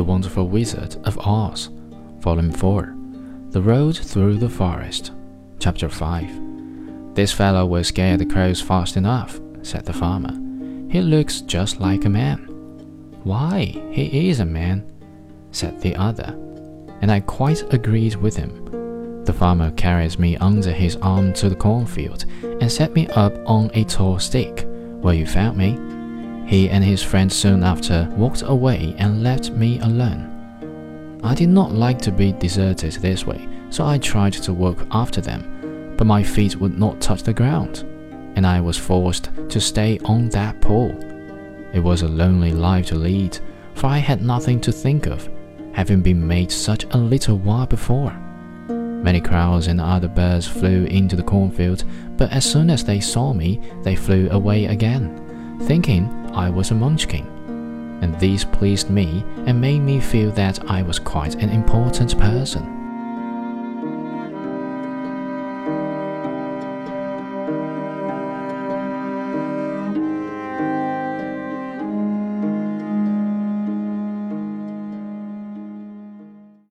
The Wonderful Wizard of Oz, Volume 4 The Road Through the Forest, Chapter 5 This fellow will scare the crows fast enough, said the farmer. He looks just like a man. Why, he is a man, said the other, and I quite agreed with him. The farmer carries me under his arm to the cornfield and set me up on a tall stick, where you found me. He and his friend soon after walked away and left me alone. I did not like to be deserted this way, so I tried to walk after them, but my feet would not touch the ground, and I was forced to stay on that pole. It was a lonely life to lead, for I had nothing to think of, having been made such a little while before. Many crows and other birds flew into the cornfield, but as soon as they saw me, they flew away again, thinking I was a munchkin, and these pleased me and made me feel that I was quite an important person.